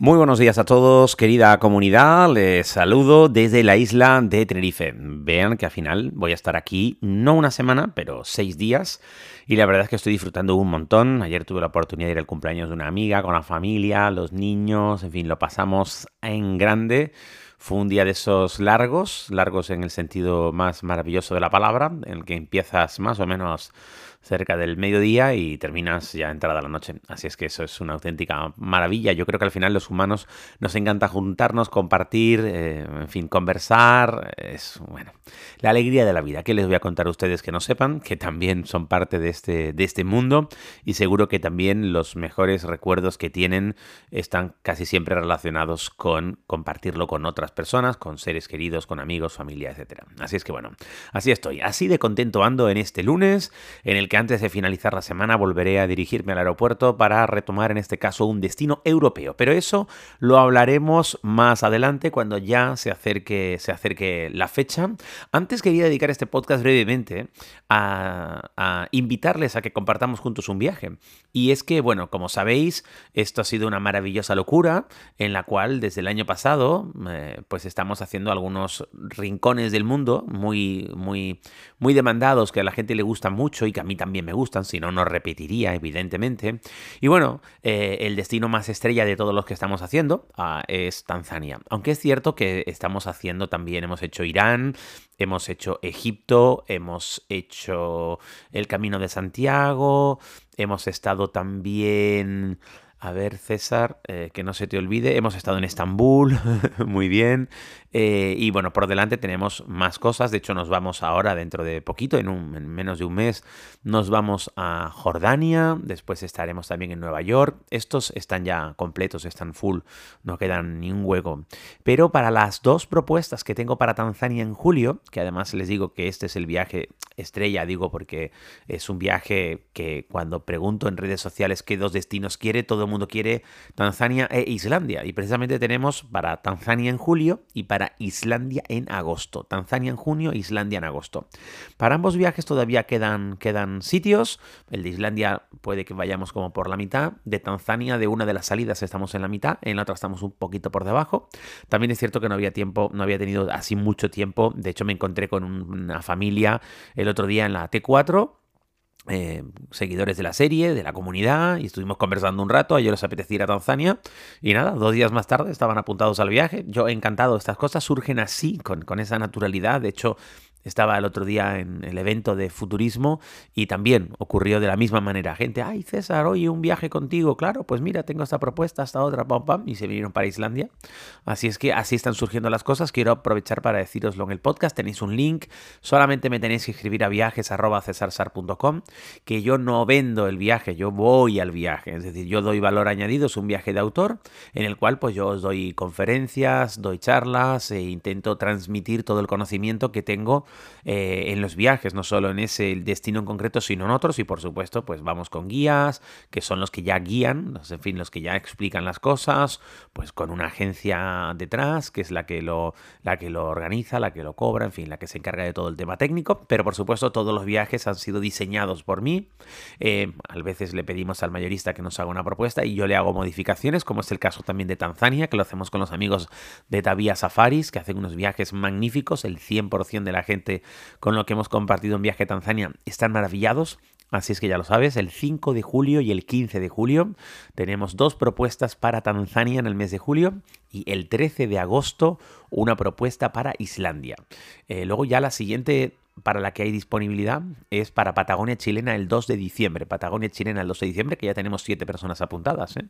Muy buenos días a todos, querida comunidad. Les saludo desde la isla de Tenerife. Vean que al final voy a estar aquí no una semana, pero seis días. Y la verdad es que estoy disfrutando un montón. Ayer tuve la oportunidad de ir al cumpleaños de una amiga con la familia, los niños, en fin, lo pasamos en grande. Fue un día de esos largos, largos en el sentido más maravilloso de la palabra, en el que empiezas más o menos cerca del mediodía y terminas ya entrada la noche. Así es que eso es una auténtica maravilla. Yo creo que al final los humanos nos encanta juntarnos, compartir, eh, en fin, conversar. Es, bueno, la alegría de la vida. ¿Qué les voy a contar a ustedes que no sepan? Que también son parte de este, de este mundo y seguro que también los mejores recuerdos que tienen están casi siempre relacionados con compartirlo con otras personas, con seres queridos, con amigos, familia, etc. Así es que bueno, así estoy. Así de contento ando en este lunes en el que antes de finalizar la semana volveré a dirigirme al aeropuerto para retomar en este caso un destino europeo. Pero eso lo hablaremos más adelante cuando ya se acerque, se acerque la fecha. Antes quería dedicar este podcast brevemente a, invitarles a que compartamos juntos un viaje. Y es que, bueno, como sabéis, esto ha sido una maravillosa locura en la cual desde el año pasado eh, pues estamos haciendo algunos rincones del mundo muy, muy, muy demandados que a la gente le gusta mucho y que a mí también me gustan, si no, no repetiría, evidentemente. Y bueno, eh, el destino más estrella de todos los que estamos haciendo uh, es Tanzania. Aunque es cierto que estamos haciendo también, hemos hecho Irán, hemos hecho Egipto, hemos hecho el Camino de Santiago, hemos estado también... A ver, César, eh, que no se te olvide, hemos estado en Estambul, muy bien. Eh, y bueno, por delante tenemos más cosas. De hecho, nos vamos ahora, dentro de poquito, en, un, en menos de un mes, nos vamos a Jordania. Después estaremos también en Nueva York. Estos están ya completos, están full, no quedan ni un hueco. Pero para las dos propuestas que tengo para Tanzania en julio, que además les digo que este es el viaje estrella, digo porque es un viaje que cuando pregunto en redes sociales qué dos destinos quiere, todo el mundo quiere Tanzania e Islandia. Y precisamente tenemos para Tanzania en julio y para Islandia en agosto. Tanzania en junio, Islandia en agosto. Para ambos viajes todavía quedan, quedan sitios. El de Islandia puede que vayamos como por la mitad. De Tanzania, de una de las salidas estamos en la mitad, en la otra estamos un poquito por debajo. También es cierto que no había tiempo, no había tenido así mucho tiempo. De hecho, me encontré con una familia el otro día en la T4 eh, seguidores de la serie, de la comunidad, y estuvimos conversando un rato. A ellos les apetecía ir a Tanzania. Y nada, dos días más tarde estaban apuntados al viaje. Yo encantado, estas cosas surgen así, con, con esa naturalidad. De hecho, estaba el otro día en el evento de futurismo y también ocurrió de la misma manera. Gente, ay César, oye, un viaje contigo. Claro, pues mira, tengo esta propuesta, esta otra, pam, pam, y se vinieron para Islandia. Así es que así están surgiendo las cosas. Quiero aprovechar para deciroslo en el podcast. Tenéis un link, solamente me tenéis que escribir a viajes.cesarsar.com, que yo no vendo el viaje, yo voy al viaje. Es decir, yo doy valor añadido, es un viaje de autor, en el cual pues yo os doy conferencias, doy charlas e intento transmitir todo el conocimiento que tengo eh, en los viajes, no solo en ese destino en concreto, sino en otros. Y por supuesto, pues vamos con guías, que son los que ya guían, en fin, los que ya explican las cosas, pues con una agencia detrás, que es la que lo, la que lo organiza, la que lo cobra, en fin, la que se encarga de todo el tema técnico. Pero por supuesto, todos los viajes han sido diseñados por mí. Eh, a veces le pedimos al mayorista que nos haga una propuesta y yo le hago modificaciones, como es el caso también de Tanzania, que lo hacemos con los amigos de Tavia Safaris, que hacen unos viajes magníficos, el 100% de la gente con lo que hemos compartido en viaje a Tanzania están maravillados. Así es que ya lo sabes, el 5 de julio y el 15 de julio tenemos dos propuestas para Tanzania en el mes de julio y el 13 de agosto una propuesta para Islandia. Eh, luego ya la siguiente para la que hay disponibilidad es para Patagonia Chilena el 2 de diciembre. Patagonia Chilena el 2 de diciembre, que ya tenemos 7 personas apuntadas, ¿eh?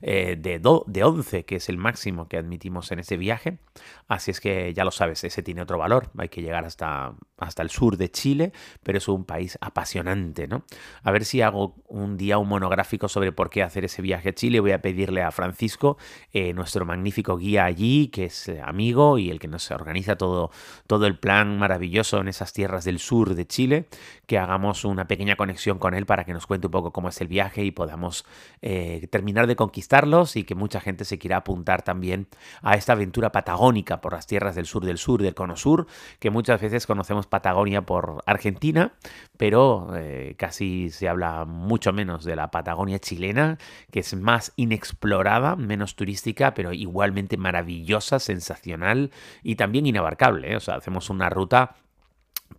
Eh, de, de 11, que es el máximo que admitimos en ese viaje. Así es que ya lo sabes, ese tiene otro valor. Hay que llegar hasta hasta el sur de Chile, pero es un país apasionante, ¿no? A ver si hago un día un monográfico sobre por qué hacer ese viaje a Chile. Voy a pedirle a Francisco, eh, nuestro magnífico guía allí, que es amigo y el que nos organiza todo, todo el plan maravilloso en esas tierras del sur de Chile, que hagamos una pequeña conexión con él para que nos cuente un poco cómo es el viaje y podamos eh, terminar de conquistarlos y que mucha gente se quiera apuntar también a esta aventura patagónica por las tierras del sur del sur, del cono sur, que muchas veces conocemos Patagonia por Argentina, pero eh, casi se habla mucho menos de la Patagonia chilena, que es más inexplorada, menos turística, pero igualmente maravillosa, sensacional y también inabarcable. ¿eh? O sea, hacemos una ruta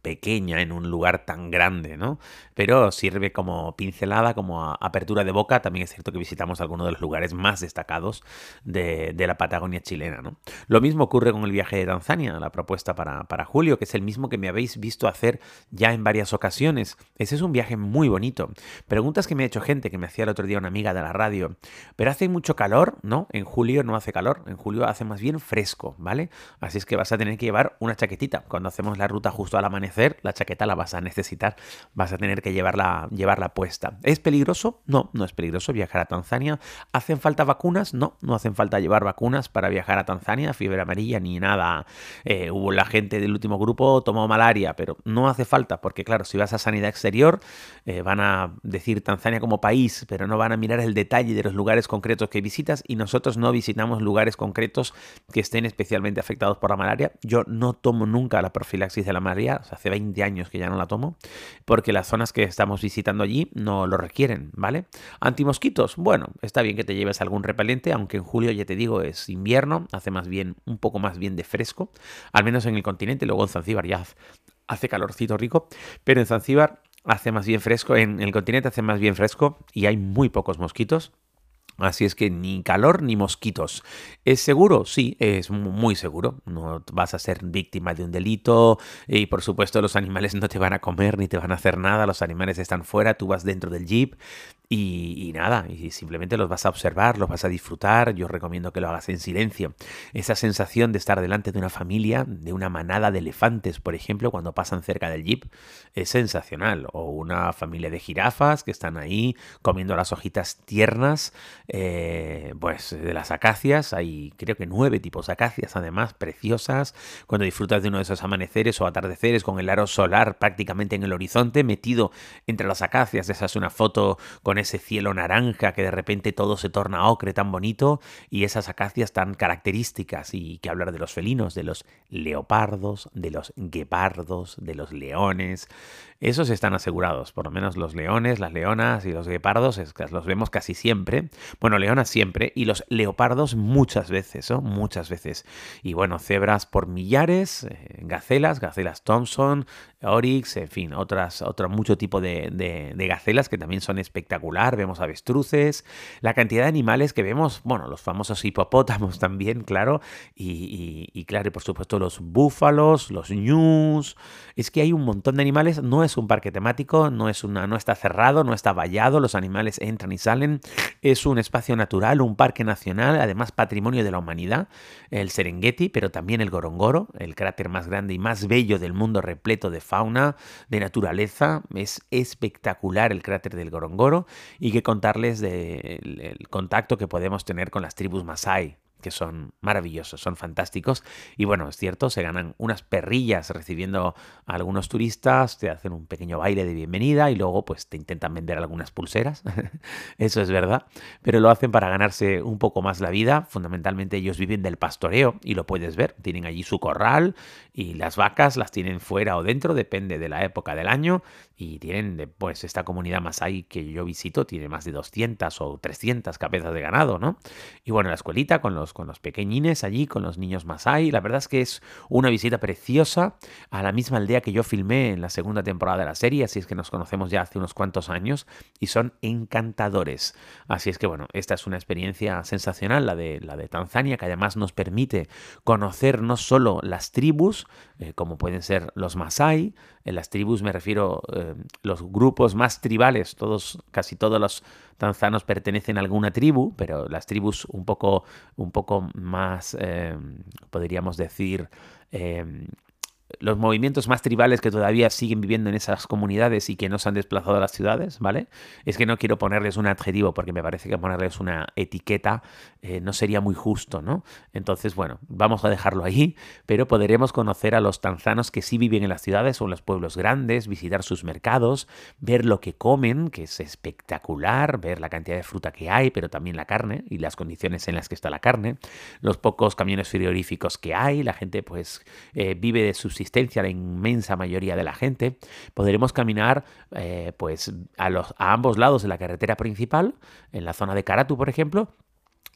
pequeña en un lugar tan grande, ¿no? Pero sirve como pincelada, como apertura de boca. También es cierto que visitamos algunos de los lugares más destacados de, la Patagonia chilena, ¿no? Lo mismo ocurre con el viaje de Tanzania, la propuesta para, para, julio, que es el mismo que me habéis visto hacer ya en varias ocasiones. Ese es un viaje muy bonito. Preguntas que me ha hecho gente, que me hacía el otro día una amiga de la radio. Pero hace mucho calor, ¿no? En julio no hace calor, en julio hace más bien fresco, ¿vale? Así es que vas a tener que llevar una chaquetita cuando hacemos la ruta justo a la la chaqueta la vas a necesitar, vas a tener que llevarla, llevarla puesta. ¿Es peligroso? No, no es peligroso viajar a Tanzania. ¿Hacen falta vacunas? No, no hacen falta llevar vacunas para viajar a Tanzania, fiebre amarilla ni nada. Eh, hubo la gente del último grupo tomó malaria, pero no hace falta, porque claro, si vas a sanidad exterior, eh, van a decir Tanzania como país, pero no van a mirar el detalle de los lugares concretos que visitas y nosotros no visitamos lugares concretos que estén especialmente afectados por la malaria. Yo no tomo nunca la profilaxis de la malaria, hace 20 años que ya no la tomo, porque las zonas que estamos visitando allí no lo requieren, ¿vale? Antimosquitos, bueno, está bien que te lleves algún repelente, aunque en julio ya te digo es invierno, hace más bien, un poco más bien de fresco, al menos en el continente, luego en Zanzíbar ya hace calorcito rico, pero en Zanzíbar hace más bien fresco, en el continente hace más bien fresco y hay muy pocos mosquitos. Así es que ni calor ni mosquitos. ¿Es seguro? Sí, es muy seguro. No vas a ser víctima de un delito y por supuesto los animales no te van a comer ni te van a hacer nada. Los animales están fuera, tú vas dentro del jeep y, nada, y simplemente los vas a observar, los vas a disfrutar. Yo recomiendo que lo hagas en silencio. Esa sensación de estar delante de una familia, de una manada de elefantes, por ejemplo, cuando pasan cerca del jeep, es sensacional. O una familia de jirafas que están ahí comiendo las hojitas tiernas, eh, pues de las acacias. Hay creo que nueve tipos de acacias, además, preciosas. Cuando disfrutas de uno de esos amaneceres o atardeceres con el aro solar prácticamente en el horizonte, metido entre las acacias, esa es una foto con ese cielo naranja que de repente todo se torna ocre tan bonito y esas acacias tan características y que hablar de los felinos, de los leopardos, de los guepardos, de los leones. Esos están asegurados, por lo menos los leones, las leonas y los guepardos los vemos casi siempre. Bueno, leonas siempre y los leopardos muchas veces, ¿no? Muchas veces. Y bueno, cebras por millares, eh, gacelas, gacelas Thompson, Oryx, en fin, otras, otro mucho tipo de gacelas que también son espectaculares vemos avestruces, la cantidad de animales que vemos, bueno, los famosos hipopótamos también, claro, y, claro, y por supuesto los búfalos, los ñus, es que hay un montón de animales, no es un parque temático, no, es una, no está cerrado, no está vallado, los animales entran y salen, es un espacio natural, un parque nacional, además patrimonio de la humanidad, el Serengeti, pero también el Gorongoro, el cráter más grande y más bello del mundo repleto de fauna, de naturaleza, es espectacular el cráter del Gorongoro y que contarles del contacto que podemos tener con las tribus Masai, que son maravillosos, son fantásticos. Y bueno, es cierto, se ganan unas perrillas recibiendo a algunos turistas, te hacen un pequeño baile de bienvenida y luego pues te intentan vender algunas pulseras. Eso es verdad. Pero lo hacen para ganarse un poco más la vida. Fundamentalmente ellos viven del pastoreo y lo puedes ver. Tienen allí su corral y las vacas las tienen fuera o dentro, depende de la época del año. Y tienen, pues esta comunidad Masai que yo visito tiene más de 200 o 300 cabezas de ganado, ¿no? Y bueno, la escuelita con los con los pequeñines allí, con los niños Masai. La verdad es que es una visita preciosa a la misma aldea que yo filmé en la segunda temporada de la serie, así es que nos conocemos ya hace unos cuantos años y son encantadores. Así es que bueno, esta es una experiencia sensacional, la de, la de Tanzania, que además nos permite conocer no solo las tribus, eh, como pueden ser los Masai, las tribus me refiero eh, los grupos más tribales, todos, casi todos los tanzanos pertenecen a alguna tribu, pero las tribus un poco, un poco más, eh, podríamos decir, los movimientos más tribales que todavía siguen viviendo en esas comunidades y que no se han desplazado a las ciudades, ¿vale? Es que no quiero ponerles un adjetivo porque me parece que ponerles una etiqueta eh, no sería muy justo, ¿no? Entonces, bueno, vamos a dejarlo ahí, pero podremos conocer a los tanzanos que sí viven en las ciudades o en los pueblos grandes, visitar sus mercados, ver lo que comen, que es espectacular, ver la cantidad de fruta que hay, pero también la carne y las condiciones en las que está la carne, los pocos camiones frigoríficos que hay, la gente pues eh, vive de la inmensa mayoría de la gente, podremos caminar eh, pues a, los, a ambos lados de la carretera principal, en la zona de Karatu, por ejemplo,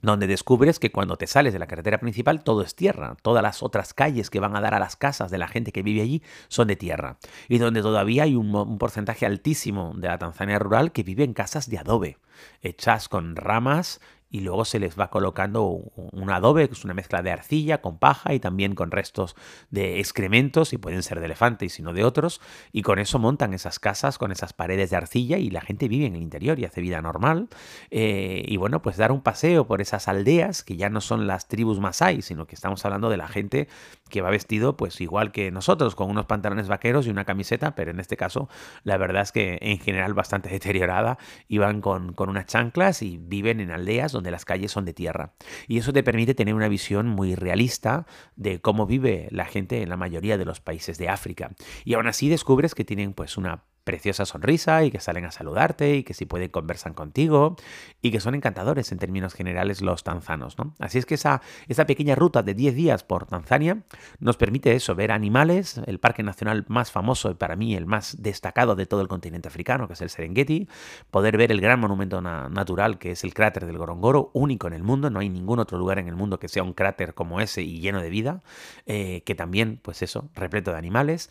donde descubres que cuando te sales de la carretera principal todo es tierra, todas las otras calles que van a dar a las casas de la gente que vive allí son de tierra, y donde todavía hay un porcentaje altísimo de la Tanzania rural que vive en casas de adobe, hechas con ramas y luego se les va colocando un adobe, que es una mezcla de arcilla con paja y también con restos de excrementos, y pueden ser de elefante y de otros, y con eso montan esas casas con esas paredes de arcilla y la gente vive en el interior y hace vida normal. Eh, y bueno, pues dar un paseo por esas aldeas que ya no son las tribus masai, sino que estamos hablando de la gente que va vestido pues igual que nosotros, con unos pantalones vaqueros y una camiseta, pero en este caso la verdad es que en general bastante deteriorada, iban con, con unas chanclas y viven en aldeas donde las calles son de tierra. Y eso te permite tener una visión muy realista de cómo vive la gente en la mayoría de los países de África. Y aún así descubres que tienen pues una preciosa sonrisa y que salen a saludarte y que si pueden conversan contigo y que son encantadores en términos generales los tanzanos. ¿no? Así es que esa, esa pequeña ruta de 10 días por Tanzania nos permite eso, ver animales, el parque nacional más famoso y para mí el más destacado de todo el continente africano, que es el Serengeti, poder ver el gran monumento natural que es el cráter del Gorongoro, único en el mundo, no hay ningún otro lugar en el mundo que sea un cráter como ese y lleno de vida, eh, que también, pues eso, repleto de animales,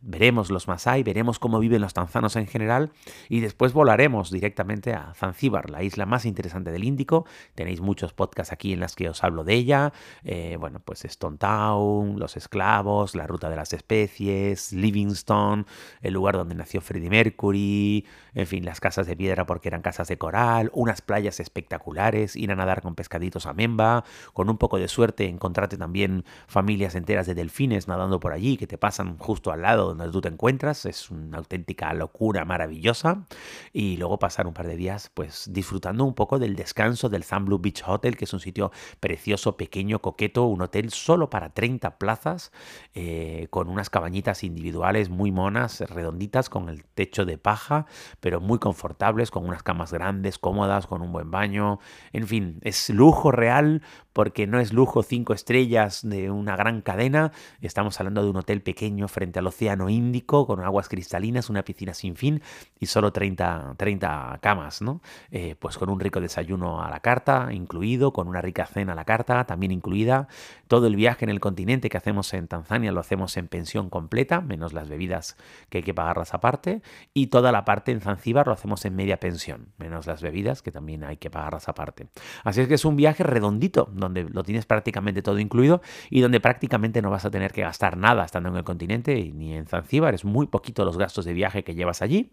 veremos los Masai, veremos cómo viven los tanzanos en general, y después volaremos directamente a Zanzíbar, la isla más interesante del Índico. Tenéis muchos podcasts aquí en las que os hablo de ella. Eh, bueno, pues Stone Town, los esclavos, la ruta de las especies, Livingstone, el lugar donde nació Freddie Mercury, en fin, las casas de piedra porque eran casas de coral, unas playas espectaculares, ir a nadar con pescaditos a Memba, con un poco de suerte encontrarte también familias enteras de delfines nadando por allí que te pasan justo al lado donde tú te encuentras. Es un auténtico locura maravillosa. Y luego pasar un par de días pues disfrutando un poco del descanso del Blue Beach Hotel, que es un sitio precioso, pequeño, coqueto, un hotel solo para 30 plazas, eh, con unas cabañitas individuales muy monas, redonditas, con el techo de paja, pero muy confortables, con unas camas grandes, cómodas, con un buen baño, en fin, es lujo real porque no es lujo cinco estrellas de una gran cadena, estamos hablando de un hotel pequeño frente al Océano Índico, con aguas cristalinas, una piscina sin fin y solo 30, 30 camas, ¿no? Eh, pues con un rico desayuno a la carta incluido, con una rica cena a la carta también incluida. Todo el viaje en el continente que hacemos en Tanzania lo hacemos en pensión completa, menos las bebidas que hay que pagarlas aparte. Y toda la parte en Zanzíbar lo hacemos en media pensión, menos las bebidas que también hay que pagarlas aparte. Así es que es un viaje redondito, donde lo tienes prácticamente todo incluido y donde prácticamente no vas a tener que gastar nada estando en el continente ni en Zanzíbar. Es muy poquito los gastos de viaje que llevas allí.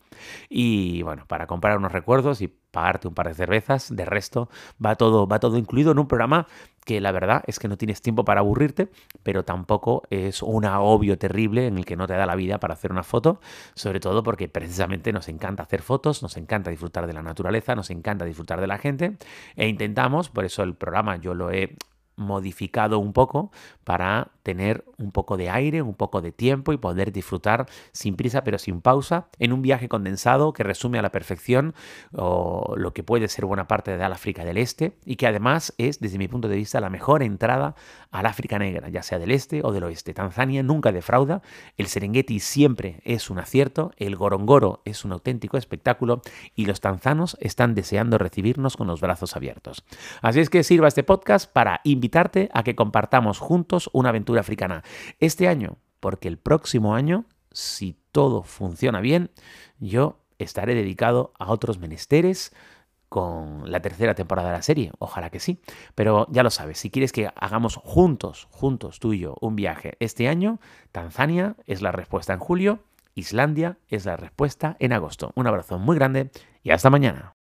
Y bueno, para comprar unos recuerdos y pagarte un par de cervezas, de resto va todo, va todo incluido en un programa que la verdad es que no tienes tiempo para aburrirte, pero tampoco es un agobio terrible en el que no te da la vida para hacer una foto, sobre todo porque precisamente nos encanta hacer fotos, nos encanta disfrutar de la naturaleza, nos encanta disfrutar de la gente e intentamos, por eso el programa yo lo he modificado un poco para tener un poco de aire, un poco de tiempo y poder disfrutar sin prisa pero sin pausa en un viaje condensado que resume a la perfección lo que puede ser buena parte de África del Este y que además es desde mi punto de vista la mejor entrada al África negra, ya sea del este o del oeste. Tanzania nunca defrauda, el Serengeti siempre es un acierto, el Gorongoro es un auténtico espectáculo y los tanzanos están deseando recibirnos con los brazos abiertos. Así es que sirva este podcast para invitar invitarte a que compartamos juntos una aventura africana. Este año, porque el próximo año, si todo funciona bien, yo estaré dedicado a otros menesteres con la tercera temporada de la serie. Ojalá que sí. Pero ya lo sabes, si quieres que hagamos juntos, juntos tú y yo, un viaje este año, Tanzania es la respuesta en julio, Islandia es la respuesta en agosto. Un abrazo muy grande y hasta mañana.